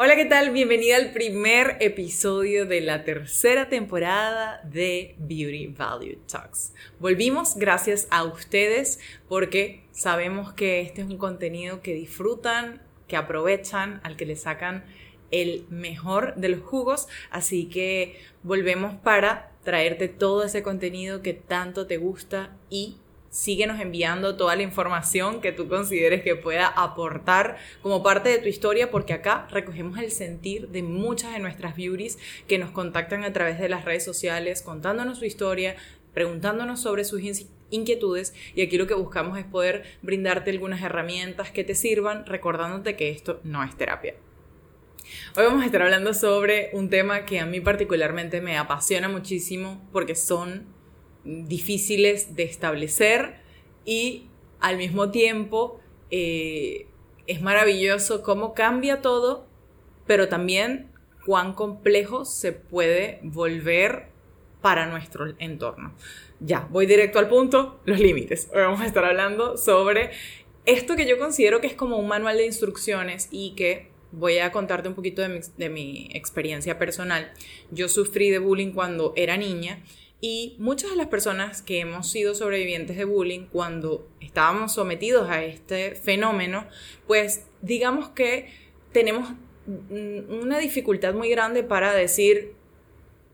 Hola, ¿qué tal? Bienvenida al primer episodio de la tercera temporada de Beauty Value Talks. Volvimos gracias a ustedes porque sabemos que este es un contenido que disfrutan, que aprovechan, al que le sacan el mejor de los jugos, así que volvemos para traerte todo ese contenido que tanto te gusta y síguenos enviando toda la información que tú consideres que pueda aportar como parte de tu historia, porque acá recogemos el sentir de muchas de nuestras beauties que nos contactan a través de las redes sociales, contándonos su historia, preguntándonos sobre sus inquietudes y aquí lo que buscamos es poder brindarte algunas herramientas que te sirvan, recordándote que esto no es terapia. Hoy vamos a estar hablando sobre un tema que a mí particularmente me apasiona muchísimo porque son difíciles de establecer y al mismo tiempo eh, es maravilloso cómo cambia todo, pero también cuán complejo se puede volver para nuestro entorno. Ya, voy directo al punto, los límites. Hoy vamos a estar hablando sobre esto que yo considero que es como un manual de instrucciones y que voy a contarte un poquito de mi, de mi experiencia personal. Yo sufrí de bullying cuando era niña y muchas de las personas que hemos sido sobrevivientes de bullying, cuando estábamos sometidos a este fenómeno, pues digamos que tenemos una dificultad muy grande para decir,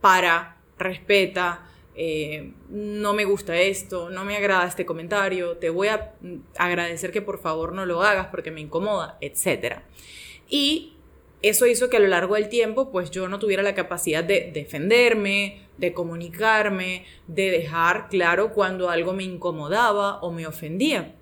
para, respeta, eh, no me gusta esto, no me agrada este comentario, te voy a agradecer que por favor no lo hagas porque me incomoda, etc. Y eso hizo que a lo largo del tiempo, pues yo no tuviera la capacidad de defenderme, de comunicarme, de dejar claro cuando algo me incomodaba o me ofendía.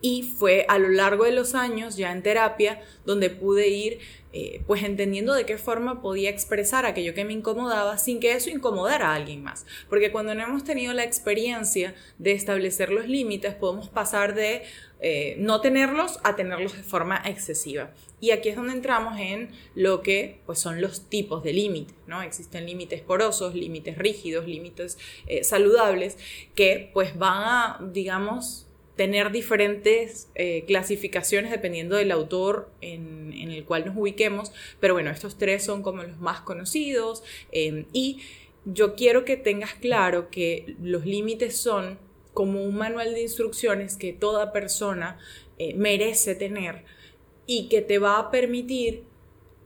Y fue a lo largo de los años, ya en terapia, donde pude ir eh, pues entendiendo de qué forma podía expresar aquello que me incomodaba sin que eso incomodara a alguien más. Porque cuando no hemos tenido la experiencia de establecer los límites, podemos pasar de eh, no tenerlos a tenerlos de forma excesiva. Y aquí es donde entramos en lo que pues, son los tipos de límites, ¿no? Existen límites porosos, límites rígidos, límites eh, saludables, que pues van a, digamos, tener diferentes eh, clasificaciones dependiendo del autor en, el cual nos ubiquemos, pero bueno, estos tres son como los más conocidos em, y yo quiero que tengas claro que los límites son como un manual de instrucciones que toda persona eh, merece tener y que te va a permitir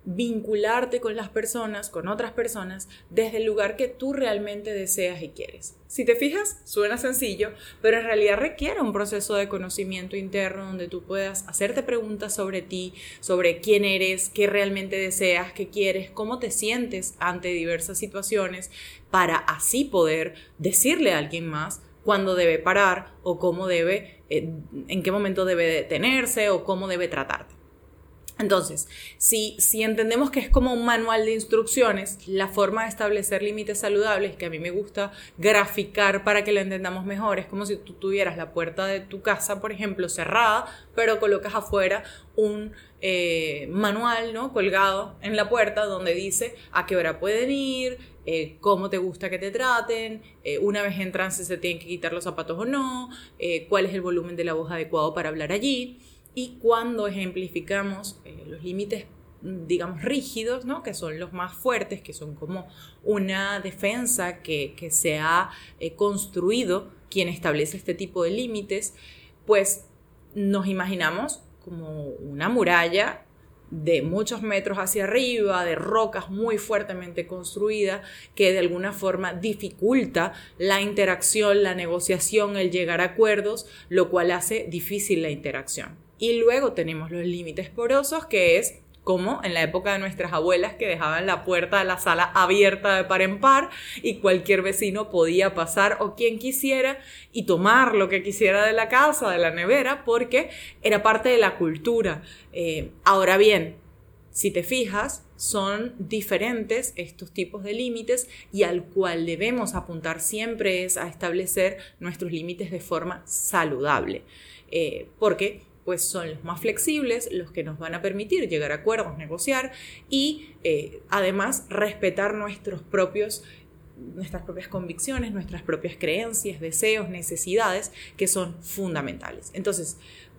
vincularte con las personas, con otras personas, desde el lugar que tú realmente deseas y quieres. Si te fijas, suena sencillo, pero en realidad requiere un proceso de conocimiento interno donde tú puedas hacerte preguntas sobre ti, sobre quién eres, qué realmente deseas, qué quieres, cómo te sientes ante diversas situaciones, para así poder decirle a alguien más cuándo debe parar o cómo debe, eh, en qué momento debe detenerse o cómo debe tratarte. Entonces, si, entendemos que es como un manual de instrucciones, la forma de establecer límites saludables, que a mí me gusta graficar para que lo entendamos mejor, es como si tú tuvieras la puerta de tu casa, por ejemplo, cerrada, pero colocas afuera un eh, manual ¿no? colgado en la puerta donde dice a qué hora pueden ir, eh, cómo te gusta que te traten, eh, una vez entran si se tienen que quitar los zapatos o no, cuál es el volumen de la voz adecuado para hablar allí y cuando ejemplificamos eh, los límites digamos, rígidos, ¿no? que son los más fuertes, que son como una defensa que, se ha eh, construido quien establece este tipo de límites, pues nos imaginamos como una muralla de muchos metros hacia arriba, de rocas muy fuertemente construidas, que de alguna forma dificulta la interacción, la negociación, el llegar a acuerdos, lo cual hace difícil la interacción. Y luego tenemos los límites porosos, que es como en la época de nuestras abuelas que dejaban la puerta de la sala abierta de par en par y cualquier vecino podía pasar o quien quisiera y tomar lo que quisiera de la casa, de la nevera, porque era parte de la cultura. Eh, ahora bien, si te fijas, son diferentes estos tipos de límites y al cual debemos apuntar siempre es a establecer nuestros límites de forma saludable. Eh, porque pues son los más flexibles, los que nos van a permitir llegar a acuerdos, negociar y eh, además respetar nuestros propios nuestras propias convicciones, nuestras propias creencias, deseos, necesidades, que son fundamentales. Entonces,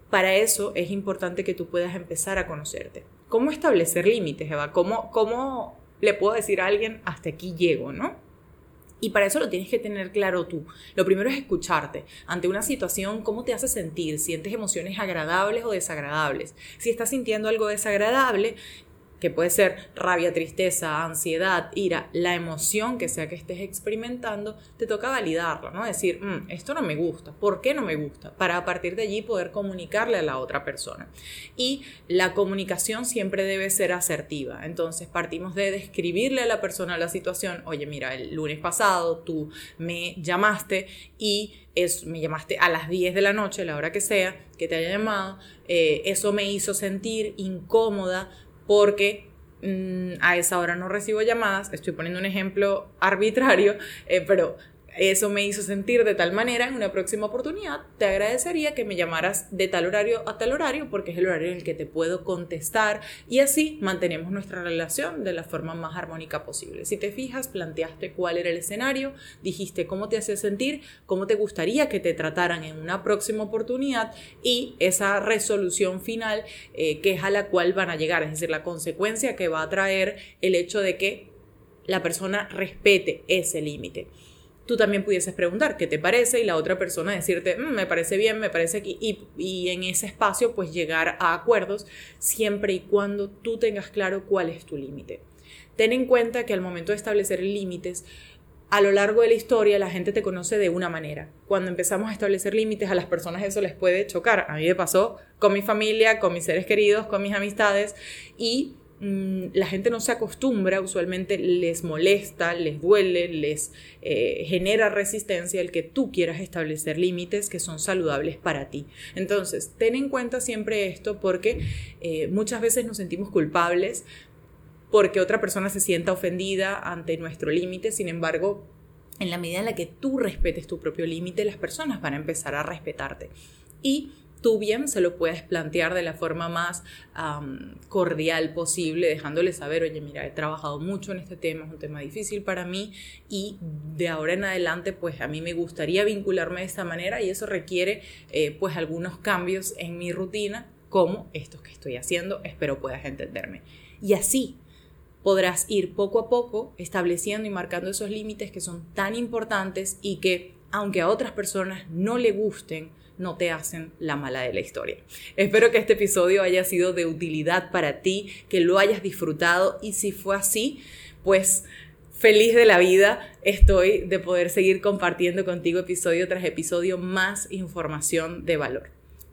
para eso es importante que tú puedas empezar a conocerte. cómo establecer límites, Eva, cómo, cómo le puedo decir a alguien hasta aquí llego, ¿no? Y para eso lo tienes que tener claro tú. Lo primero es escucharte. Ante una situación, ¿cómo te hace sentir? ¿Sientes emociones agradables o desagradables? Si estás sintiendo algo desagradable, que puede ser rabia, tristeza, ansiedad, ira, la emoción que sea que estés experimentando, te toca validarlo, ¿no? Decir, mm, esto no me gusta, ¿por qué no me gusta? Para a partir de allí poder comunicarle a la otra persona. Y la comunicación siempre debe ser asertiva. Entonces partimos de describirle a la persona la situación, oye, mira, el lunes pasado tú me llamaste y es, me llamaste a las 10 de la noche, la hora que sea, que te haya llamado, eh, eso me hizo sentir incómoda porque mm, a esa hora no recibo llamadas, estoy poniendo un ejemplo arbitrario, eh, pero eso me hizo sentir de tal manera en una próxima oportunidad, te agradecería que me llamaras de tal horario a tal horario porque es el horario en el que te puedo contestar y así mantenemos nuestra relación de la forma más armónica posible. Si te fijas, planteaste cuál era el escenario, dijiste cómo te hacía sentir, cómo te gustaría que te trataran en una próxima oportunidad y esa resolución final eh, que es a la cual van a llegar, es decir, la consecuencia que va a traer el hecho de que la persona respete ese límite tú también pudieses preguntar qué te parece y la otra persona decirte, mm, me parece bien, me parece aquí, y, y, en ese espacio pues llegar a acuerdos siempre y cuando tú tengas claro cuál es tu límite. Ten en cuenta que al momento de establecer límites, a lo largo de la historia la gente te conoce de una manera. Cuando empezamos a establecer límites a las personas eso les puede chocar. A mí me pasó con mi familia, con mis seres queridos, con mis amistades y Mm, la gente no se acostumbra, usualmente les molesta, les duele, les eh, genera resistencia el que tú quieras establecer límites que son saludables para ti. Entonces, ten en cuenta siempre esto porque eh, muchas veces nos sentimos culpables porque otra persona se sienta ofendida ante nuestro límite, sin embargo, en la medida en la que tú respetes tu propio límite, las personas van a empezar a respetarte. Y tú bien se lo puedes plantear de la forma más cordial posible, dejándole saber, oye, mira, he trabajado mucho en este tema, es un tema difícil para mí y de ahora en adelante, pues a mí me gustaría vincularme de esta manera y eso requiere, eh, pues, algunos cambios en mi rutina, como estos que estoy haciendo, espero puedas entenderme. Y así podrás ir poco a poco estableciendo y marcando esos límites que son tan importantes y que, aunque a otras personas no le gusten, no te hacen la mala de la historia. Espero que este episodio haya sido de utilidad para ti, que lo hayas disfrutado y si fue así, pues feliz de la vida estoy de poder seguir compartiendo contigo episodio tras episodio más información de valor.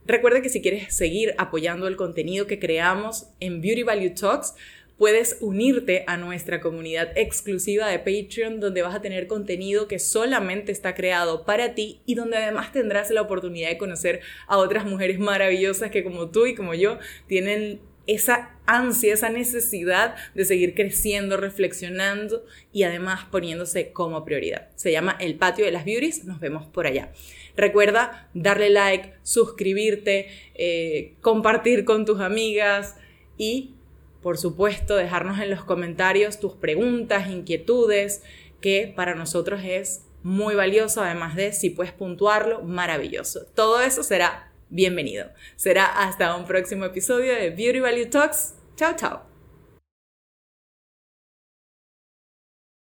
Recuerda que si quieres seguir apoyando el contenido que creamos en Beauty Value Talks, puedes unirte a nuestra comunidad exclusiva de Patreon donde vas a tener contenido que solamente está creado para ti y donde además tendrás la oportunidad de conocer a otras mujeres maravillosas que como tú y como yo tienen esa ansia, esa necesidad de seguir creciendo, reflexionando y además poniéndose como prioridad. Se llama El Patio de las Beauties, nos vemos por allá. Recuerda darle like, suscribirte, eh, compartir con tus amigas y por supuesto, dejarnos en los comentarios tus preguntas, inquietudes, que para nosotros es muy valioso, además de si puedes puntuarlo, maravilloso. Todo eso será bienvenido. Será hasta un próximo episodio de Beauty Value Talks. Chao, chao.